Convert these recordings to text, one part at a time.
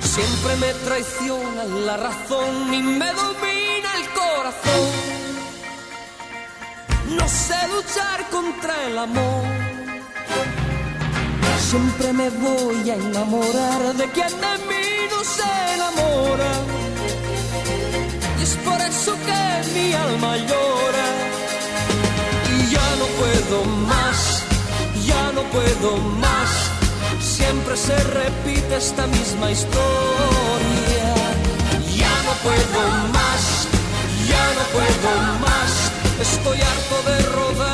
Siempre me traiciona la razón y me domina el corazón. No sé luchar contra el amor. Siempre me voy a enamorar de quien de mí no se enamora. Mi alma llora. Y ya no puedo más, ya no puedo más. Siempre se repite esta misma historia. Ya no puedo más, ya no puedo más. Estoy harto de rodar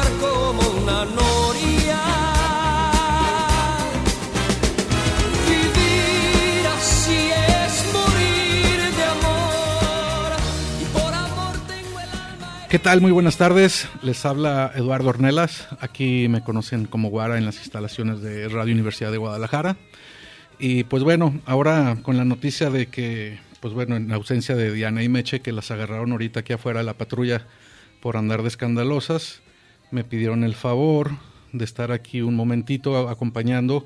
¿Qué tal? Muy buenas tardes. Les habla Eduardo Ornelas. Aquí me conocen como Guara en las instalaciones de Radio Universidad de Guadalajara. Y pues bueno, ahora con la noticia de que, pues bueno, en ausencia de Diana y Meche, que las agarraron ahorita aquí afuera de la patrulla por andar de escandalosas, me pidieron el favor de estar aquí un momentito acompañando.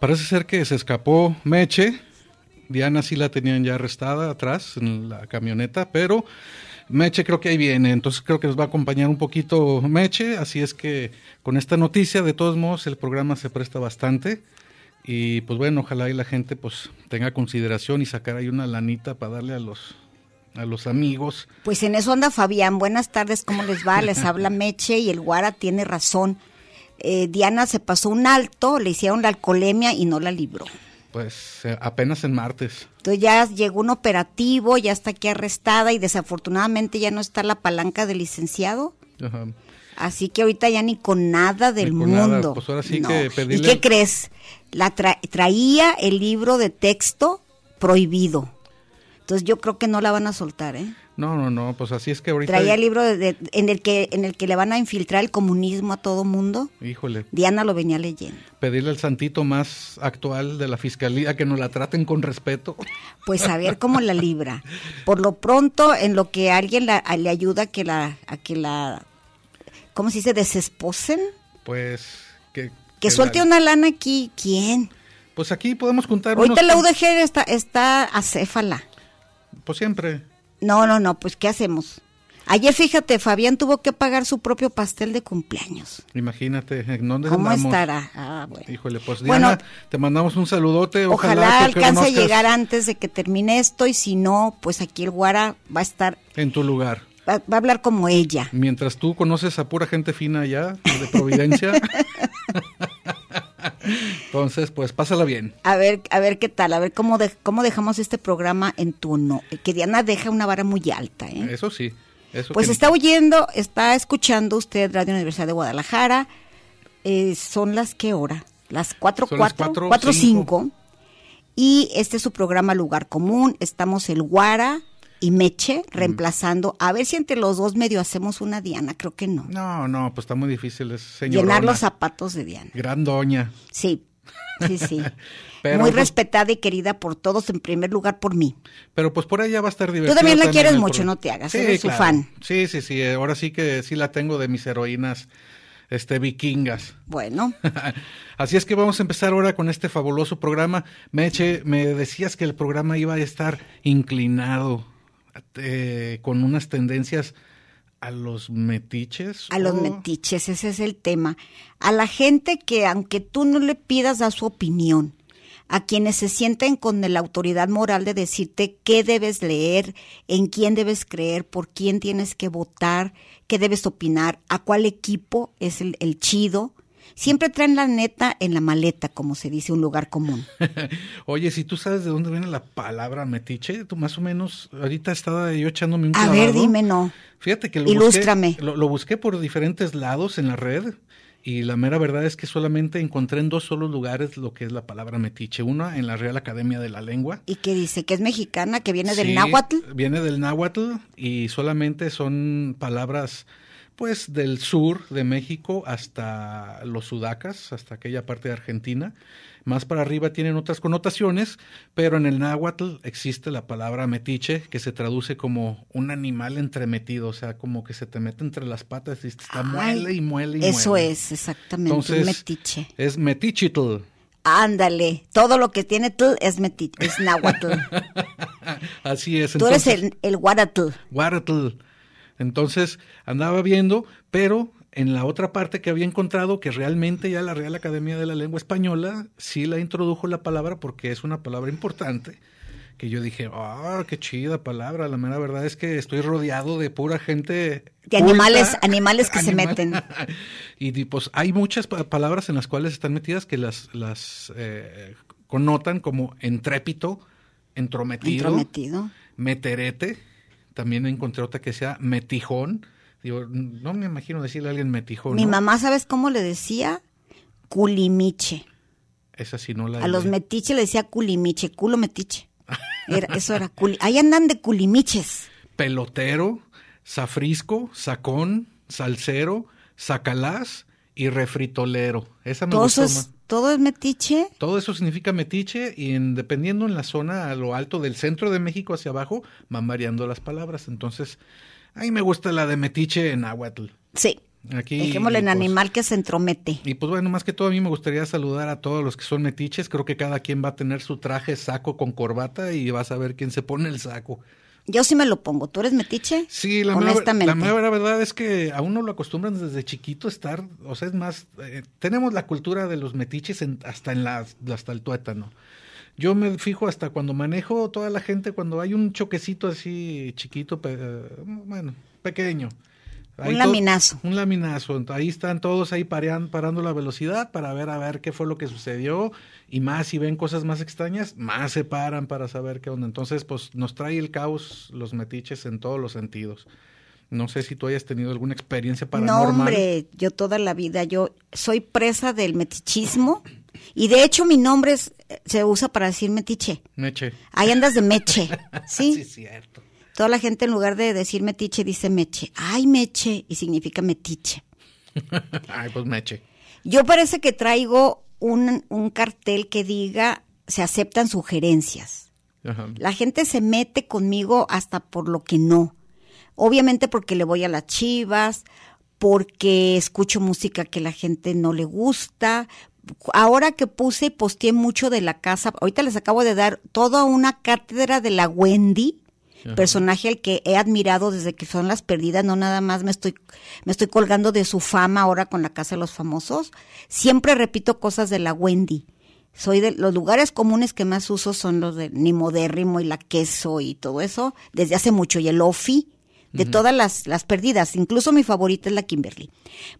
Parece ser que se escapó Meche. Diana sí la tenían ya arrestada atrás en la camioneta, pero Meche creo que ahí viene, entonces creo que nos va a acompañar un poquito Meche, así es que con esta noticia, de todos modos, el programa se presta bastante y pues bueno, ojalá y la gente pues tenga consideración y sacar ahí una lanita para darle a los a los amigos. Pues en eso anda Fabián. Buenas tardes, ¿cómo les va? Les habla Meche y el Guara tiene razón. Eh, Diana se pasó un alto, le hicieron la alcoholemia y no la libró. Pues eh, apenas en martes. Entonces ya llegó un operativo, ya está aquí arrestada y desafortunadamente ya no está la palanca del licenciado. Ajá. Así que ahorita ya ni con nada del nada. mundo. Pues ahora sí No. que ¿Y pedirle- qué crees? La tra- traía el libro de texto prohibido. Entonces yo creo que no la van a soltar, ¿eh? No, no, no, pues así es que ahorita Traía el libro de- de- en el que en el que le van a infiltrar el comunismo a todo mundo. híjole, Diana lo venía leyendo. pedirle al santito más actual de la fiscalía que nos la traten con respeto. Pues a ver cómo la libra. Por lo pronto, en lo que alguien la- le ayuda a que la, a que la, ¿cómo se dice? Desesposen. Pues que Que suelte una lana aquí. ¿Quién? Pues aquí podemos juntar Ahorita unos- la UDG está, está acéfala. Pues siempre. No, no, no, pues ¿qué hacemos? Ayer, fíjate, Fabián tuvo que pagar su propio pastel de cumpleaños. Imagínate, ¿en dónde ¿Cómo andamos? estará? Ah, bueno. Híjole, pues Bueno, Diana, te mandamos un saludote. Ojalá, que alcance a llegar antes de que termine esto y si no, pues aquí el Guara va a estar, En tu lugar. va, va a hablar como ella. Mientras tú conoces a pura gente fina allá, de Providencia. Entonces, pues pásala bien. A ver, a ver qué tal, a ver cómo, de- cómo dejamos este programa en tu no. Que Diana deja una vara muy alta, ¿eh? Eso sí. Eso Pues que- está oyendo, está escuchando usted Radio Universidad de Guadalajara. Eh, son las qué hora? Las cuatro, Son las. Y este es su programa Lugar Común. Estamos el Guara y Meche reemplazando. A ver si entre los dos medio hacemos una Diana, creo que no. No, no, pues está muy difícil, es señorona. Llenar los zapatos de Diana. Gran doña. Sí, sí, sí. Pero, Muy pues- respetada y querida por todos, en primer lugar por mí. Pero pues por allá va a estar divertido. también la quieres el mucho, no te hagas, eres su claro. fan. Sí, sí, sí, ahora sí que sí la tengo de mis heroínas este vikingas. Bueno, Así es que vamos a empezar ahora con este fabuloso programa. Meche, me decías que el programa iba a estar inclinado eh, con unas tendencias A los metiches. A los oh, metiches, ese es el tema. A la gente que aunque tú no le pidas da su opinión, a quienes se sienten con la autoridad moral de decirte qué debes leer, en quién debes creer, por quién tienes que votar, qué debes opinar, a cuál equipo es el, el chido. Siempre traen la neta en la maleta, como se dice, un lugar común. Oye, si tú sabes de dónde viene la palabra metiche, tú más o menos, ahorita estaba yo echándome un A ver, clavado. dime, no. Fíjate que lo Ilústrame. busqué, lo, lo busqué por diferentes lados en la red y la mera verdad es que solamente encontré en dos solos lugares lo que es la palabra metiche. Una en la Real Academia de la Lengua. ¿Y qué dice? ¿Que es mexicana, que viene del náhuatl? Viene del náhuatl y solamente son palabras pues del sur de México hasta los sudacas, hasta aquella parte de Argentina. Más para arriba tienen otras connotaciones, pero en el náhuatl existe la palabra metiche que se traduce como un animal entremetido, o sea, como que se te mete entre las patas y está Ay, muele y muele y Eso muele. es, exactamente, un Entonces, metiche. Es metichitl. Ándale, todo lo que tiene tl es metiche, es náhuatl. Así es. Tú eres el, el guaratl. Guaratl. Entonces andaba viendo, pero en la otra parte que había encontrado que realmente ya la Real Academia de la Lengua Española sí la introdujo la palabra porque es una palabra importante. Que yo dije, ah, qué chida palabra. La mera verdad es que estoy rodeado de pura gente. De culta. animales- animales que se meten. y pues hay muchas pa- palabras en las cuales están metidas que las, las eh, connotan como entrépito, entrometido Entrometido. meterete, también encontré otra que sea metijón. Digo, no me imagino decirle a alguien metijón. Mi ¿no? mamá, ¿sabes cómo le decía? Culimiche. Esa sí no la A los idea. metiches le decía culimiche, culo metiche. Era, eso era culi. Ahí andan de culimiches. Pelotero, zafrisco, sacón, salsero, sacalás y refritolero. Esa me Todo gustó más. Todo es metiche. Todo eso significa metiche y en, dependiendo en la zona a lo alto del centro de México hacia abajo van variando las palabras. Entonces, a mí me gusta la de metiche en Aguatl. Sí. Aquí, Dejémosle en pues, animal que se entromete. Y pues bueno, más que todo a mí me gustaría saludar a todos los que son metiches. Creo que cada quien va a tener su traje saco con corbata y vas a ver quién se pone el saco. Yo sí me lo pongo. ¿Tú eres metiche? Sí, la mera, Honestamente. la mera verdad es que a uno lo acostumbran desde chiquito a estar, o sea, es más, eh, tenemos la cultura de los metiches en- hasta en la, hasta el tuétano. Yo me fijo hasta cuando manejo toda la gente, cuando hay un choquecito así chiquito, pe- eh, bueno, pequeño. Ahí Un laminazo. Un laminazo. Ahí están todos ahí parean- parando la velocidad para ver a ver qué fue lo que sucedió y más si ven cosas más extrañas, más se paran para saber qué onda. Entonces, pues nos trae el caos los metiches en todos los sentidos. No sé si tú hayas tenido alguna experiencia No, paranormal. hombre, yo toda la vida, yo soy presa del metichismo y de hecho mi nombre es- se usa para decir metiche. Meche. Ahí andas de meche, Sí, ¿sí? es cierto. Toda la gente en lugar de decir metiche dice meche. Ay, meche, y significa metiche. Ay, pues meche. Yo parece que traigo un, un cartel que diga se aceptan sugerencias. Ajá. La gente se mete conmigo hasta por lo que no. Obviamente porque le voy a las chivas, porque escucho música que la gente no le gusta. Ahora que puse y posteé mucho de la casa, ahorita les acabo de dar toda una cátedra de la Wendy, personaje al que he admirado desde que son las perdidas, no nada más me estoy, me estoy colgando de su fama ahora con la Casa de los Famosos. Siempre repito cosas de la Wendy. Soy de los lugares comunes que más uso son los de Nimodérrimo y la queso y todo eso, desde hace mucho, y el Ofi, de todas las, las perdidas, incluso mi favorita es la Kimberly.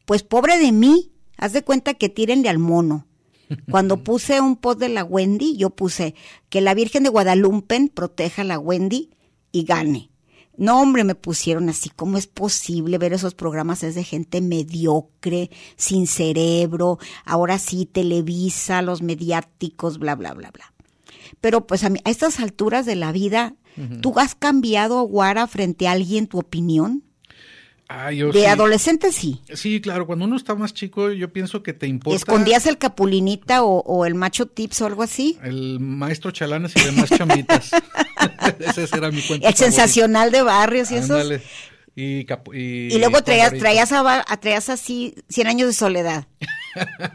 Pues pobre de mí, haz de cuenta que tírenle al mono. Cuando puse un post de la Wendy, yo puse que la Virgen de Guadalupe proteja a la Wendy y gane. No, hombre, me pusieron así, ¿cómo es posible ver esos programas? Es de gente mediocre, sin cerebro, ahora sí, Televisa, los mediáticos, bla, bla, bla, bla. Pero pues a, mí, a estas alturas de la vida, ¿tú has cambiado, Guara, frente a alguien tu opinión? Ah, yo De sí. adolescente sí. Sí, claro, cuando uno está más chico, yo pienso que te importa. ¿Escondías el capulinita o, o el macho tips o algo así? El maestro Chalanes y demás chambitas. Ese era mi cuento. El sensacional de barrios y eso. Y, capu- y, Y luego traías, traías, a, traías así 100 años de soledad.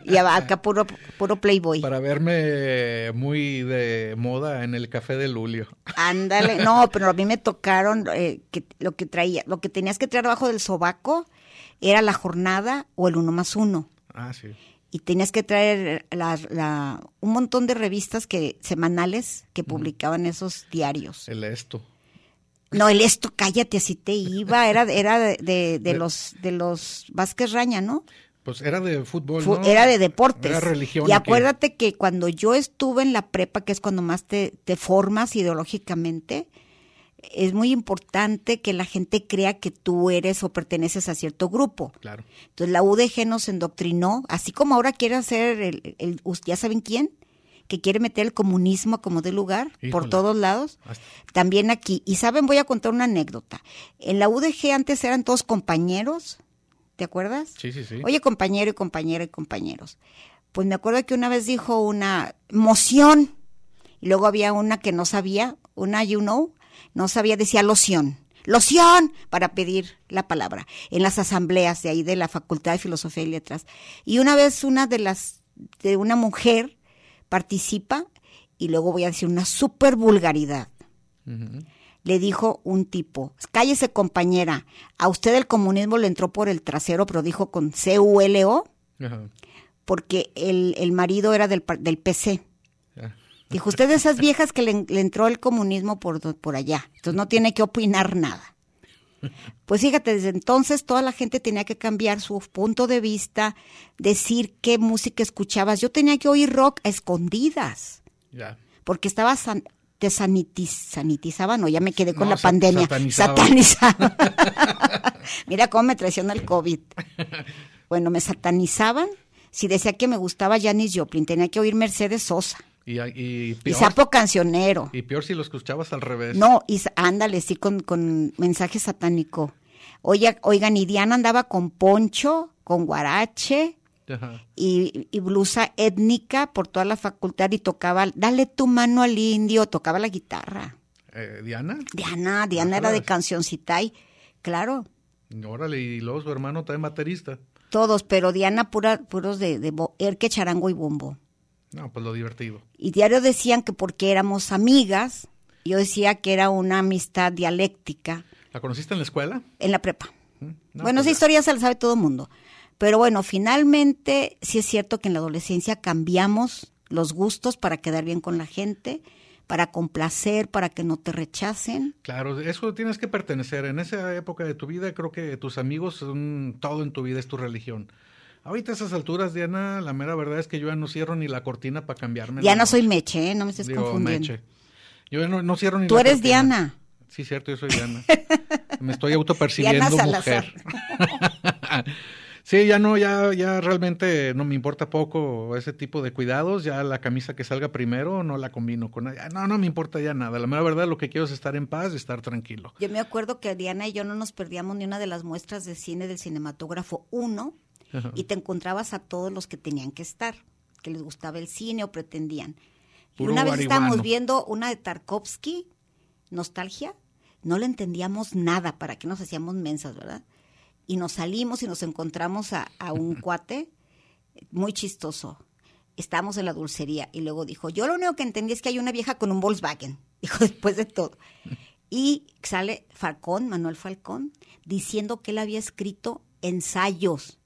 y acá puro, puro Playboy. Para verme muy de moda en el café de Lulio. Ándale, no, pero a mí me tocaron que lo que traía, lo que tenías que traer abajo del sobaco era la jornada o el uno más uno. Ah, sí. Y tenías que traer la, un montón de revistas que semanales que publicaban esos diarios. El esto. No, el esto, cállate, así te iba, era, era de, de, los de los Vázquez Raña, ¿no? Pues era de fútbol, ¿no? Era de deportes. Era religión. Y acuérdate que cuando yo estuve en la prepa, que es cuando más te, te formas ideológicamente, es muy importante que la gente crea que tú eres o perteneces a cierto grupo. Claro. Entonces la UDG nos endoctrinó, así como ahora quiere hacer el, el ya saben quién, que quiere meter el comunismo como de lugar por todos lados, también aquí. Y saben, voy a contar una anécdota. En la UDG antes eran todos compañeros, ¿te acuerdas? Sí, sí, sí. Oye, compañero y compañera y compañeros. Pues me acuerdo que una vez dijo una moción y luego había una que no sabía, una you know, no sabía, decía loción. Loción para pedir la palabra en las asambleas de ahí de la Facultad de Filosofía y Letras. Y una vez una de las, de una mujer participa y luego voy a decir una super vulgaridad. Le dijo un tipo, cállese compañera, a usted el comunismo le entró por el trasero, pero dijo con C-U-L-O, porque el, el, marido era del, del PC. Dijo, usted de esas viejas que le, entró el comunismo por, por allá, entonces no tiene que opinar nada. Pues fíjate, desde entonces toda la gente tenía que cambiar su punto de vista, decir qué música escuchabas. Yo tenía que oír rock a escondidas. Ya. Porque estaba te sanitizaba, no, ya me quedé con la pandemia. Satanizaba. satanizaba. Mira cómo me traiciona el COVID. Bueno, me satanizaban. Si decía que me gustaba Janis Joplin, tenía que oír Mercedes Sosa. Y, y, y, sapo cancionero. Y peor si lo escuchabas al revés. No, y ándale, sí, con, con mensaje satánico. Oye, oigan, y Diana andaba con poncho, con guarache y, y, blusa étnica por toda la facultad y tocaba, dale tu mano al indio, tocaba la guitarra. Eh, ¿Diana? Diana, Diana era de cancioncita y, claro. Órale, y luego su hermano también baterista. Todos, pero Diana pura, puros de, de erque, charango y bombo. No, pues lo divertido. Y diario decían que porque éramos amigas, yo decía que era una amistad dialéctica. ¿La conociste en la escuela? En la prepa. Mm, no, bueno, pues esa ya. historia se la sabe todo el mundo. Pero bueno, finalmente sí es cierto que en la adolescencia cambiamos los gustos para quedar bien con la gente, para complacer, para que no te rechacen. Claro, eso tienes que pertenecer. En esa época de tu vida creo que tus amigos son todo en tu vida, es tu religión. Ahorita a esas alturas, Diana, la mera verdad es que yo ya no cierro ni la cortina para cambiarme. Ya no soy Meche, ¿eh? no me estés Digo, confundiendo. Meche. Yo no, no cierro ni Tú la eres cortina. Diana. Sí, cierto, yo soy Diana. Me estoy autopercibiendo mujer. sí, ya no, ya, ya realmente no me importa poco ese tipo de cuidados. Ya la camisa que salga primero no la combino con nadie. No, no me importa ya nada. La mera verdad lo que quiero es estar en paz y estar tranquilo. Yo me acuerdo que Diana y yo no nos perdíamos ni una de las muestras de cine del cinematógrafo 1 Ajá. y te encontrabas a todos los que tenían que estar, que les gustaba el cine o pretendían. Y una vez estábamos viendo una de Tarkovsky, Nostalgia, no le entendíamos nada, para qué nos hacíamos mensas, ¿verdad? Y nos salimos y nos encontramos a, a un cuate muy chistoso. Estábamos en la dulcería y luego dijo, yo lo único que entendí es que hay una vieja con un Volkswagen, dijo después de todo. Y sale Falcón, Manuel Falcón, diciendo que él había escrito ensayos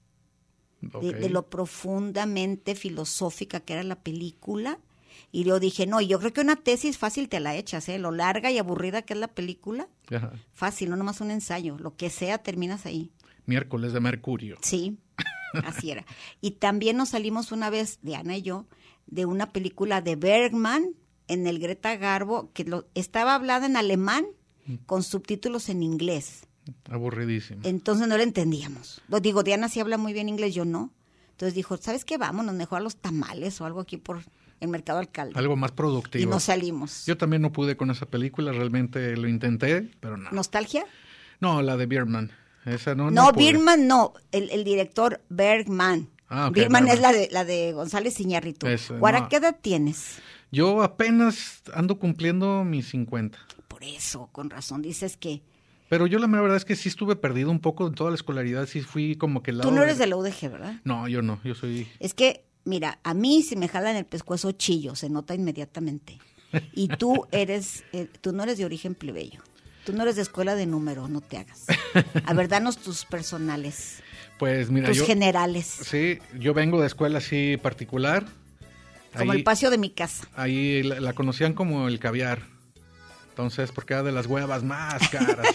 de, lo profundamente filosófica que era la película. Y yo dije, no, yo creo que una tesis fácil te la echas, ¿eh? Lo larga y aburrida que es la película, Ajá. fácil, no nomás un ensayo. Lo que sea, terminas ahí. Miércoles de Mercurio. Sí, así era. Y también nos salimos una vez, Diana y yo, de una película de Bergman en el Greta Garbo, que lo, estaba hablada en alemán con subtítulos en inglés. Aburridísimo. Entonces no la entendíamos. Lo digo, Diana sí habla muy bien inglés, yo no. Entonces dijo, ¿sabes qué? Vámonos mejor a los tamales o algo aquí por el mercado alcalde. Algo más productivo. y nos salimos. Yo también no pude con esa película, realmente lo intenté, pero no. ¿Nostalgia? No, la de Bierman. Esa no. No, pude. Birman no, el, el director Bergman. Ah, Birman es la de, la de González Iñárritu. Guara, no. ¿qué edad tienes? Yo apenas ando cumpliendo mis 50. Por eso, con razón, dices que Pero yo la mera verdad es que sí estuve perdido un poco en toda la escolaridad, sí fui como que el lado Tú no eres de- de la UDG, ¿verdad? No, yo no, yo soy... Es que, mira, a mí si me jalan el pescuezo chillo, se nota inmediatamente. Y tú eres, eh, tú no eres de origen plebeyo. Tú no eres de escuela de número, no te hagas. A ver, danos tus personales, Pues mira, tus yo... generales, Sí, yo vengo de escuela así particular. como Ahí- el patio de mi casa. Ahí la, la conocían como el caviar. Entonces, porque era de las huevas más caras.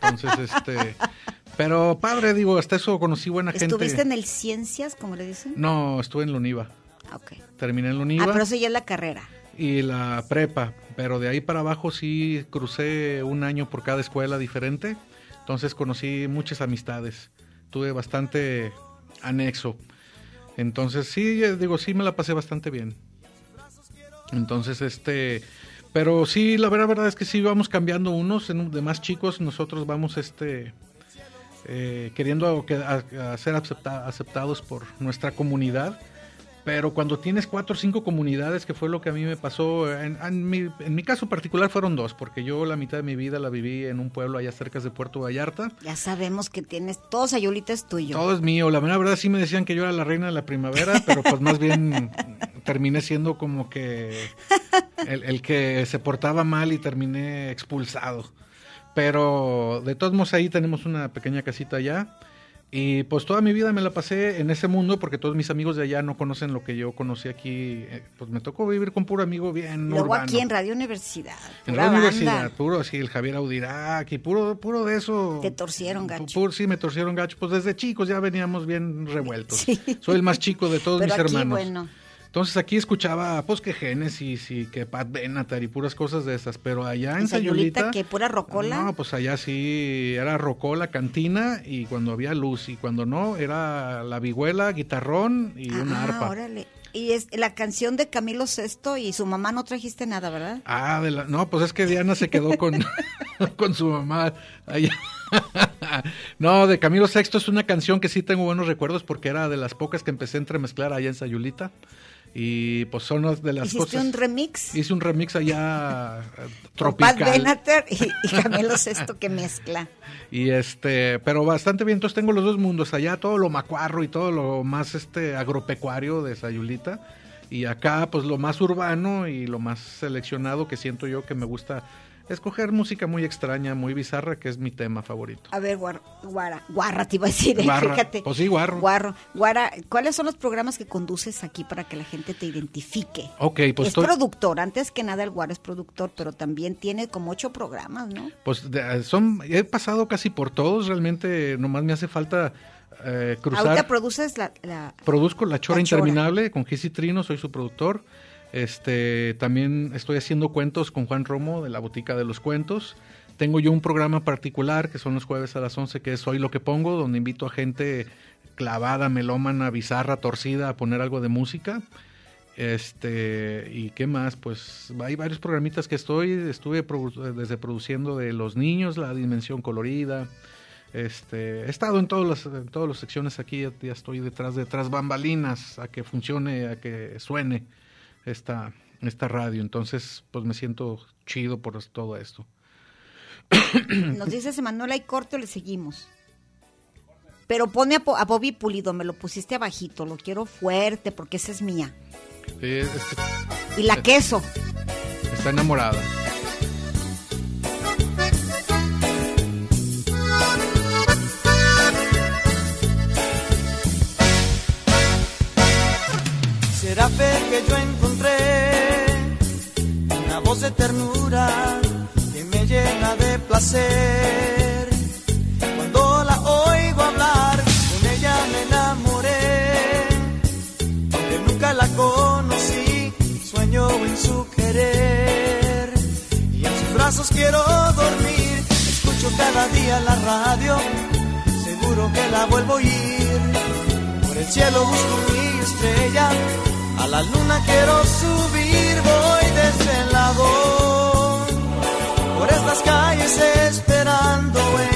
Entonces, este. Pero padre, digo, hasta eso conocí buena gente. ¿Estuviste en el Ciencias, como le dicen? No, estuve en la UNIVA. Ah, ok. Terminé en la Ah, UNIVA pero eso ya es la carrera. y la prepa. Pero de ahí para abajo sí crucé un año por cada escuela diferente. Entonces conocí muchas amistades. Tuve bastante anexo. Entonces sí, digo, sí me la pasé bastante bien. Entonces, este, pero sí, la verdad, verdad es que sí vamos cambiando unos, en- de más chicos, nosotros vamos, este, eh, queriendo que- a- ser acepta- aceptados por nuestra comunidad. Pero cuando tienes cuatro o cinco comunidades, que fue lo que a mí me pasó, en, en mi, en mi caso particular fueron dos, porque yo la mitad de mi vida la viví en un pueblo allá cerca de Puerto Vallarta. Ya sabemos que tienes, todo Sayulita es tuyo. Todo es mío. La verdad sí me decían que yo era la reina de la primavera, pero pues más bien terminé siendo como que el, el que se portaba mal y terminé expulsado. Pero de todos modos ahí tenemos una pequeña casita allá. Y pues toda mi vida me la pasé en ese mundo porque todos mis amigos de allá no conocen lo que yo conocí aquí. Eh, Pues me tocó vivir con puro amigo bien Luego urbano. aquí en Radio Universidad. En banda. universidad, puro así, el Javier Audirac y puro, puro de eso. Te torcieron, gacho. puro- sí, me torcieron gacho. Pues desde chicos ya veníamos bien revueltos. Sí. Soy el más chico de todos Pero mis aquí, hermanos. bueno. Entonces aquí escuchaba, pues que Génesis y que Pat Benatar y puras cosas de esas. Pero allá en ¿En Sayulita qué, pura rocola? No, pues allá sí era rocola, cantina y cuando había luz. Y cuando no, era la vihuela, guitarrón y una Ah, arpa. órale. Y es la canción de Camilo VI y su mamá no trajiste nada, ¿verdad? Ah, de la- no, pues es que Diana se quedó con, con su mamá. allá. no, de Camilo Sexto es una canción que sí tengo buenos recuerdos porque era de las pocas que empecé a entremezclar allá en Sayulita. Y pues son las de las Hiciste cosas. un remix Hice un remix allá con Pat tropical. Benatar y, y Camilo VI que mezcla. Y este, pero bastante bien, entonces tengo los dos mundos, allá todo lo macuarro y todo lo más este agropecuario de Sayulita y acá pues lo más urbano y lo más seleccionado que siento yo que me gusta escoger música muy extraña, muy bizarra, que es mi tema favorito. A ver, guar- guara, guarra te iba a decir, ¿eh? Guarra. fíjate. Pues sí, guarro. Guarro, guara, ¿cuáles son los programas que conduces aquí para que la gente te identifique? Ok, pues es estoy- productor, antes que nada el guaro es productor, pero también tiene como ocho programas, ¿no? Pues de- son, he pasado casi por todos, realmente nomás me hace falta eh, cruzar. Ahorita produces la, la- Produzco La Chora La Chora. Interminable con Gis y Trino, soy su productor. Este, también estoy haciendo cuentos con Juan Romo de la Botica de los Cuentos. Tengo yo un programa particular que son los jueves a las 11 que es Soy lo que pongo, donde invito a gente clavada, melómana, bizarra, torcida a poner algo de música. Este, y qué más, pues hay varios programitas que estoy, estuve desde produciendo de los niños, la dimensión colorida, este, he estado en todas las, en todas las secciones aquí, ya, ya estoy detrás de tras bambalinas a que funcione, a que suene esta, esta radio. Entonces, pues me siento chido por todo esto. Nos dice Emanuel, ¿hay corte o le seguimos? Pero pone a, a Bobby Pulido, me lo pusiste abajito, lo quiero fuerte porque esa es mía. Sí, es que Y la queso. está enamorada. De ternura que me llena de placer. Cuando la oigo hablar, con ella me enamoré. Aunque nunca la conocí, sueño en su querer. Y en sus brazos quiero dormir. Escucho cada día la radio, seguro que la vuelvo a oír. Por el cielo busco mi estrella, a la luna quiero subir, voy Por estas calles esperando encontrar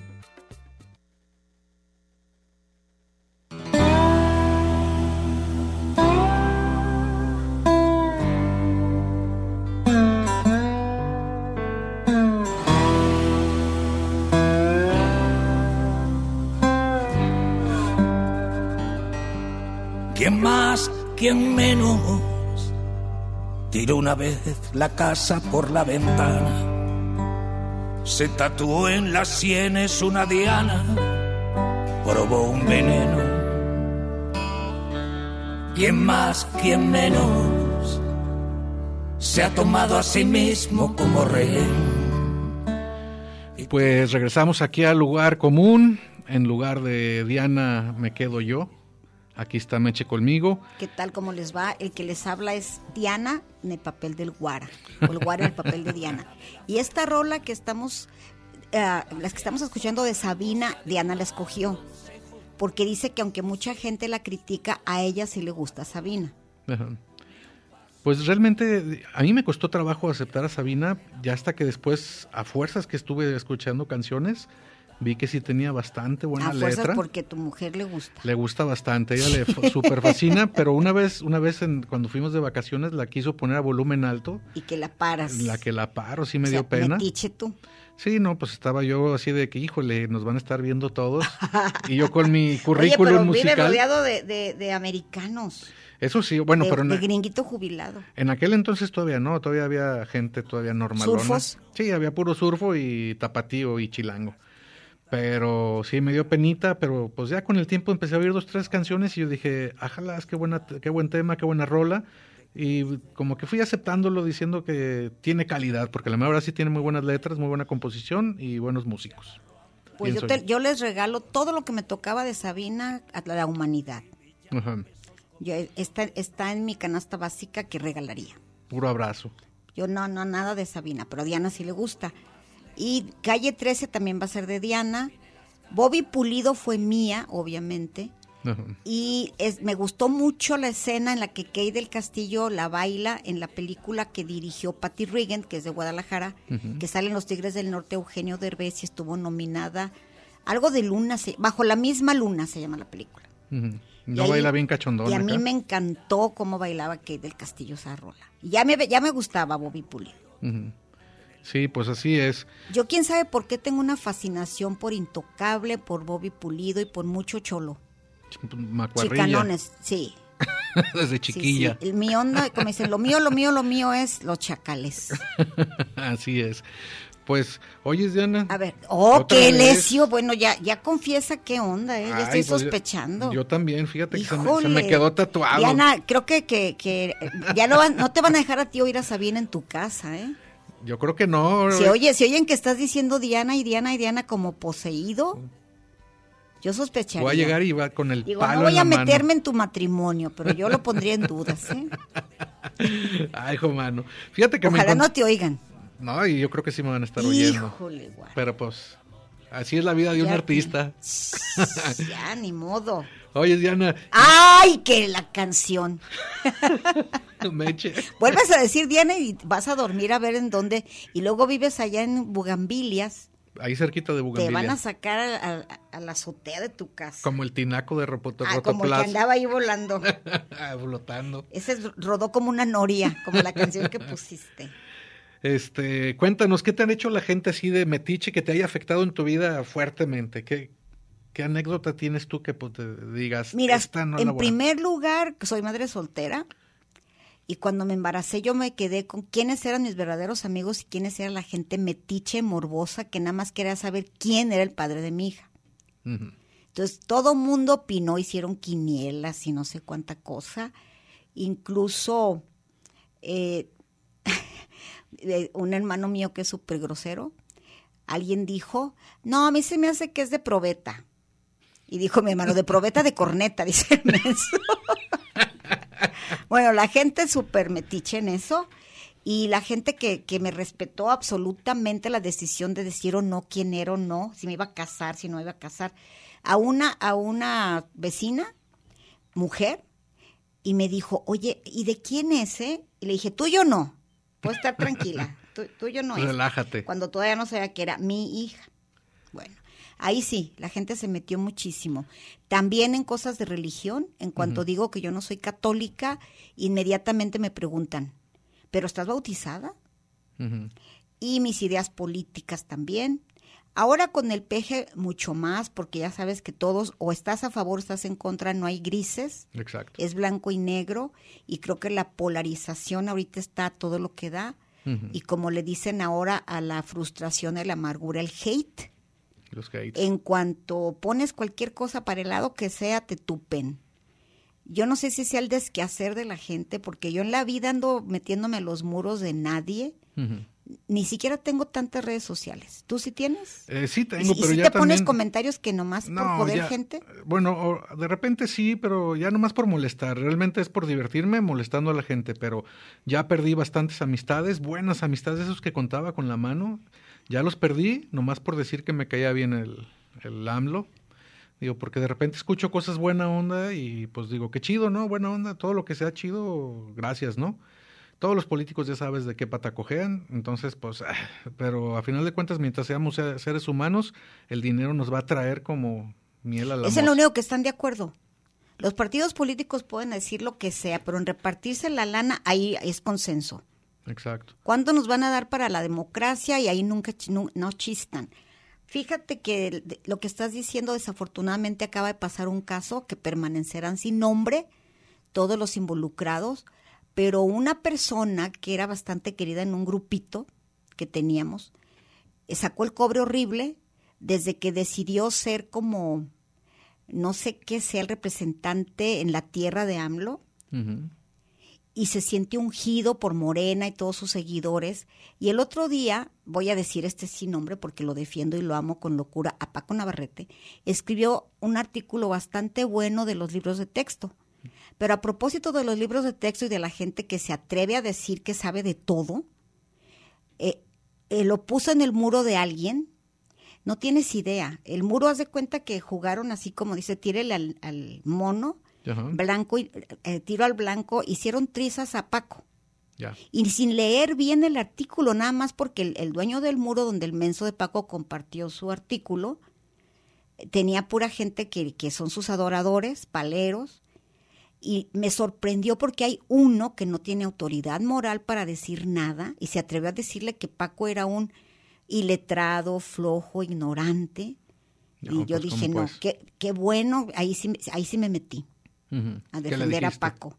Más, quién menos? Tiró una vez la casa por la ventana. Se tatuó en las sienes una diana. Probó un veneno. ¿Quién más, quién menos? Se ha tomado a sí mismo como rehén. Pues regresamos aquí al lugar común. En lugar de Diana me quedo yo. Aquí está Meche conmigo. ¿Qué tal? ¿Cómo les va? El que les habla es Diana en el papel del Guara. O el Guara en el papel de Diana. Y esta rola que estamos, eh, las que estamos escuchando de Sabina, Diana la escogió. Porque dice que aunque mucha gente la critica, a ella sí le gusta Sabina. Ajá. Pues realmente a mí me costó trabajo aceptar a Sabina, ya hasta que después, a fuerzas que estuve escuchando canciones, vi que sí tenía bastante buena a letra. porque tu mujer le gusta. Le gusta bastante, ella le super fascina, pero una vez, una vez en- cuando fuimos de vacaciones la quiso poner a volumen alto, Y que la paras. la que la paro, sí me O sea, dio pena. metiche tú. Sí, no, pues estaba yo así de que, híjole, nos van a estar viendo todos. y yo con mi Oye, currículum pero vive musical. rodeado de, de- de americanos. Eso sí, bueno, de, pero de en, gringuito jubilado. en aquel entonces todavía no, todavía había gente todavía normal. ¿Surfos? Sí, había puro surfo y tapatío y chilango. Pero sí, me dio penita, pero pues ya con el tiempo empecé a oír dos, tres canciones y yo dije, ajalas, qué, buena, qué buen tema, qué buena rola. Y como que fui aceptándolo diciendo que tiene calidad, porque la verdad sí tiene muy buenas letras, muy buena composición y buenos músicos. Pues yo, te- yo les regalo todo lo que me tocaba de Sabina a la humanidad. Ajá. Yo, está, está en mi canasta básica que regalaría. Puro abrazo. Yo no, no, nada de Sabina, pero a Diana sí le gusta. Y Calle 13 también va a ser de Diana. Bobby Pulido fue mía, obviamente. Y es, me gustó mucho la escena en la que Kay del Castillo la baila en la película que dirigió Patty Regan, que es de Guadalajara, que sale en Los Tigres del Norte, Eugenio Derbez, y estuvo nominada. Algo de Luna, se- bajo la misma luna se llama la película. No baila bien cachondón. Y a mí acá. me encantó cómo bailaba Kate del Castillo esa rola. Ya me, ya me gustaba Bobby Pulido. Sí, pues así es. Yo quién sabe por qué tengo una fascinación por Intocable, por Bobby Pulido y por mucho cholo. Macuarrilla. Chicanones, sí. Desde chiquilla. sí. Mío, onda, como dicen, lo mío, lo mío, lo mío es los chacales. Así es. Pues, oyes, Diana. A ver, oh, qué vez. lecio. Bueno, ya, ya confiesa qué onda, ¿eh? Ya Ay, estoy pues yo- sospechando. Yo, también, fíjate que se me, se Híjole. me quedó tatuado. Diana, creo que, que, que ya no, van- no te van a dejar a ti oír a Sabina en tu casa, ¿eh? Yo creo que no. Si oye, si oyen que estás diciendo Diana y Diana y Diana como poseído, yo sospecharía. Voy a llegar y va con el Digo, palo no voy en a meterme en tu matrimonio, pero yo lo pondría en dudas, ¿eh? Ay, hijo mano. Fíjate que Ojalá me no te oigan. No, y yo creo que sí me van a estar oyendo. Híjole, guay. Pero pues, así es la vida de un artista. Ya, ni modo. Oye, Diana, ¡Ay, que la canción! Meche. Vuelves a decir Diana y vas a dormir a ver en dónde. Y luego vives allá en Bugambilias. Ahí cerquita de Te Bugambilia. van a sacar a, a- a la azotea de tu casa. Como el tinaco de Ropoto, Ah, como el que andaba ahí volando. Flotando. Ese es- rodó como una noria, como la canción que pusiste. Este, cuéntanos, ¿qué te han hecho la gente así de metiche que te haya afectado en tu vida fuertemente? ¿Qué, ¿Qué anécdota tienes tú que pues, te digas? Mira, "Esta no en voy a-"? primer lugar, soy madre soltera. Y cuando me embaracé, yo me quedé con quiénes eran mis verdaderos amigos y quiénes era la gente metiche, morbosa, que nada más quería saber quién era el padre de mi hija. Entonces todo mundo opinó, hicieron quinielas y no sé cuánta cosa. Incluso eh, un hermano mío que es súper grosero, alguien dijo, no, a mí se me hace que es de probeta. Y dijo mi hermano, de probeta de corneta, dice el menso. bueno, la gente súper metiche en eso. Y la gente que, que me respetó absolutamente la decisión de decir o no quién era o no, si me iba a casar, si no me iba a casar. A una, a una vecina, mujer, y me dijo, oye, ¿y de quién es, eh? Y le dije, tuyo no, puedes estar tranquila, tu- tuyo no es. Relájate. Cuando todavía no sabía que era mi hija. Bueno, ahí sí, la gente se metió muchísimo. También en cosas de religión, en cuanto digo que yo no soy católica, inmediatamente me preguntan, ¿pero estás bautizada? Y mis ideas políticas también. Ahora con el peje mucho más, porque ya sabes que todos o estás a favor o estás en contra, no hay grises, Exacto. es blanco y negro, y creo que la polarización ahorita está todo lo que da, y como le dicen ahora a la frustración, a la amargura, el hate, Los en cuanto pones cualquier cosa para el lado que sea, te tupen. Yo no sé si sea el desquehacer de la gente, porque yo en la vida ando metiéndome a los muros de nadie, ni siquiera tengo tantas redes sociales. ¿Tú sí tienes? Eh, sí ¿Y, tengo, y pero si ya te pones comentarios que nomás por joder ya, gente? Bueno, de repente sí, pero ya nomás por molestar. Realmente es por divertirme molestando a la gente, pero ya perdí bastantes amistades, buenas amistades, esos que contaba con la mano. Ya los perdí, nomás por decir que me caía bien el, el AMLO. Digo, porque de repente escucho cosas buena onda y pues digo, qué chido, ¿no? Buena onda, todo lo que sea chido, gracias, ¿no? Todos los políticos ya sabes de qué pata cojean, entonces pues, ah, pero a final de cuentas, mientras seamos se- seres humanos, el dinero nos va a traer como miel a la Es en lo mosca. único que están de acuerdo. Los partidos políticos pueden decir lo que sea, pero en repartirse la lana ahí es consenso. Exacto. ¿Cuánto nos van a dar para la democracia? Y ahí nunca nu- no chistan. Fíjate que lo que estás diciendo desafortunadamente acaba de pasar un caso que permanecerán sin nombre todos los involucrados, pero una persona que era bastante querida en un grupito que teníamos, eh, sacó el cobre horrible desde que decidió ser como, no sé qué sea el representante en la tierra de AMLO. Y se siente ungido por Morena y todos sus seguidores. Y el otro día, voy a decir este sin nombre porque lo defiendo y lo amo con locura, a Paco Navarrete, escribió un artículo bastante bueno de los libros de texto. Pero a propósito de los libros de texto y de la gente que se atreve a decir que sabe de todo, eh, eh, lo puso en el muro de alguien. No tienes idea. El muro, haz de cuenta que jugaron así como dice, tírele al, al mono, Ajá. blanco y eh, tiro al blanco, hicieron trizas a Paco. Ya. Y sin leer bien el artículo, nada más porque el, el dueño del muro donde el menso de Paco compartió su artículo, tenía pura gente que, que son sus adoradores, paleros, y me sorprendió porque hay uno que no tiene autoridad moral para decir nada y se atrevió a decirle que Paco era un iletrado, flojo, ignorante. No, y yo pues, dije, ¿cómo no, pues? qué, qué bueno, ahí sí, ahí sí me metí A ¿Qué le defender a? Paco.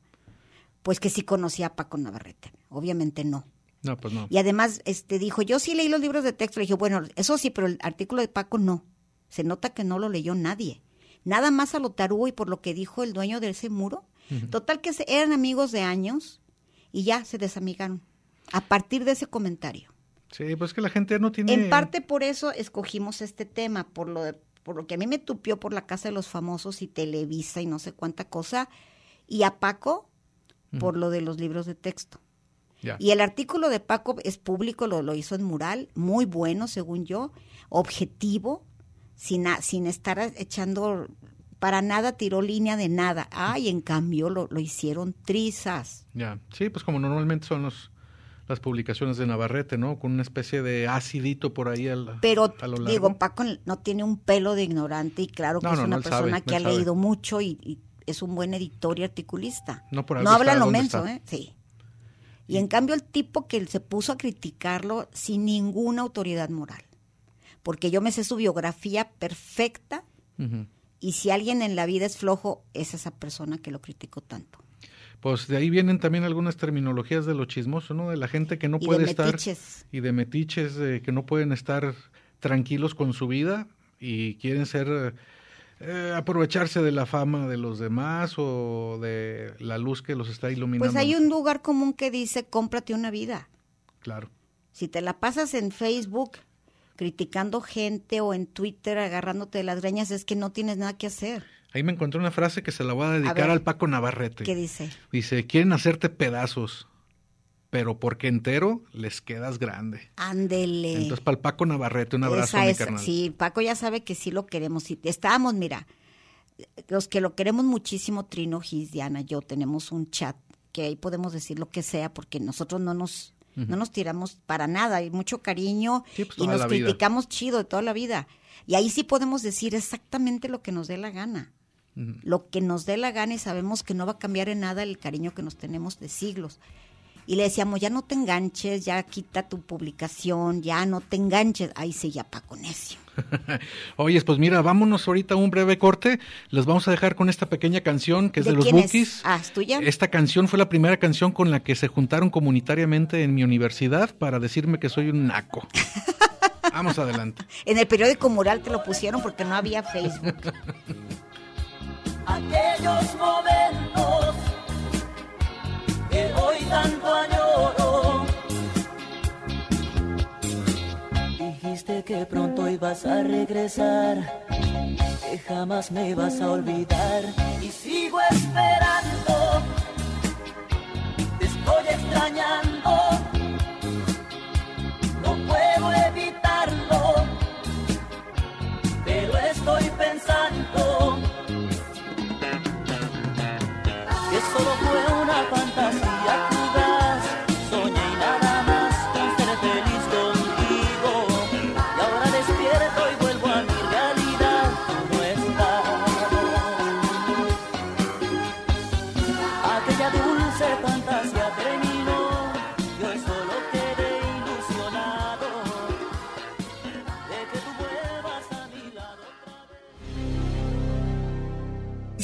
Pues que sí conocía a Paco Navarrete. Obviamente no. No, pues no. Y además este dijo, yo sí leí los libros de texto. Le dije, bueno, eso sí, pero el artículo de Paco no. Se nota que no lo leyó nadie. Nada más a lo tarugo y por lo que dijo el dueño de ese muro. Total que se- eran amigos de años y ya se desamigaron. A partir de ese comentario. Sí, pues que la gente no tiene... En parte por eso escogimos este tema, por lo, de- por lo que a mí me tupió por la Casa de los Famosos y Televisa y no sé cuánta cosa, y a Paco por lo de los libros de texto. Y el artículo de Paco es público, lo, lo hizo en mural, muy bueno, según yo, objetivo, sin, a- sin estar echando, para nada tiró línea de nada. Ay, en cambio lo, lo hicieron trizas. Ya, sí, pues como normalmente son los, las publicaciones de Navarrete, ¿no? Con una especie de acidito por ahí al, Pero a lo largo. digo, Paco no tiene un pelo de ignorante y claro que No, es no, una no, persona sabe, que ha sabe. leído mucho y, y es un buen editor y articulista. No por algo habla lo menso, está. ¿eh? Sí. Y en cambio el tipo que se puso a criticarlo sin ninguna autoridad moral. Porque yo me sé su biografía perfecta. Y si alguien en la vida es flojo, es esa persona que lo criticó tanto. Pues de ahí vienen también algunas terminologías de lo chismoso, ¿no? De la gente que no Y de puede estar metiches. y de metiches de que no pueden estar tranquilos con su vida y quieren ser eh, aprovecharse de la fama de los demás o de la luz que los está iluminando. Pues hay un lugar común que dice, cómprate una vida. Claro. Si te la pasas en Facebook criticando gente o en Twitter agarrándote de las greñas, es que no tienes nada que hacer. Ahí me encontré una frase que se la voy a dedicar ver. al Paco Navarrete. ¿Qué dice? Dice, quieren hacerte pedazos, pero porque entero les quedas grande. Ándele. Entonces, para el Paco Navarrete, un abrazo, Esa mi es- carnal. sí, Paco ya sabe que sí lo queremos. Sí, estábamos, mira, los que lo queremos muchísimo, Trino, Gis, Diana, yo, tenemos un chat que ahí podemos decir lo que sea porque nosotros no nos, no nos tiramos para nada, hay mucho cariño Sí, pues, y nos vida. criticamos chido de toda la vida. Y ahí sí podemos decir exactamente lo que nos dé la gana. Lo que nos dé la gana y sabemos que no va a cambiar en nada el cariño que nos tenemos de siglos. Y le decíamos, ya no te enganches, ya quita tu publicación, ya no te enganches. Ahí sí, ya Paco necio. Oyes, pues mira, vámonos ahorita a un breve corte. Les vamos a dejar con esta pequeña canción que es de, ¿De los es? Bookies. Ah, ¿es tuya? Esta canción fue la primera canción con la que se juntaron comunitariamente en mi universidad para decirme que soy un naco. Vamos adelante. En el periódico mural te lo pusieron porque no había Facebook. aquellos momentos que hoy tanto añoro. Dijiste que pronto ibas a regresar, que jamás me ibas a olvidar. Y sigo esperando, te estoy extrañando, no puedo evitarlo, pero estoy pensando solo fue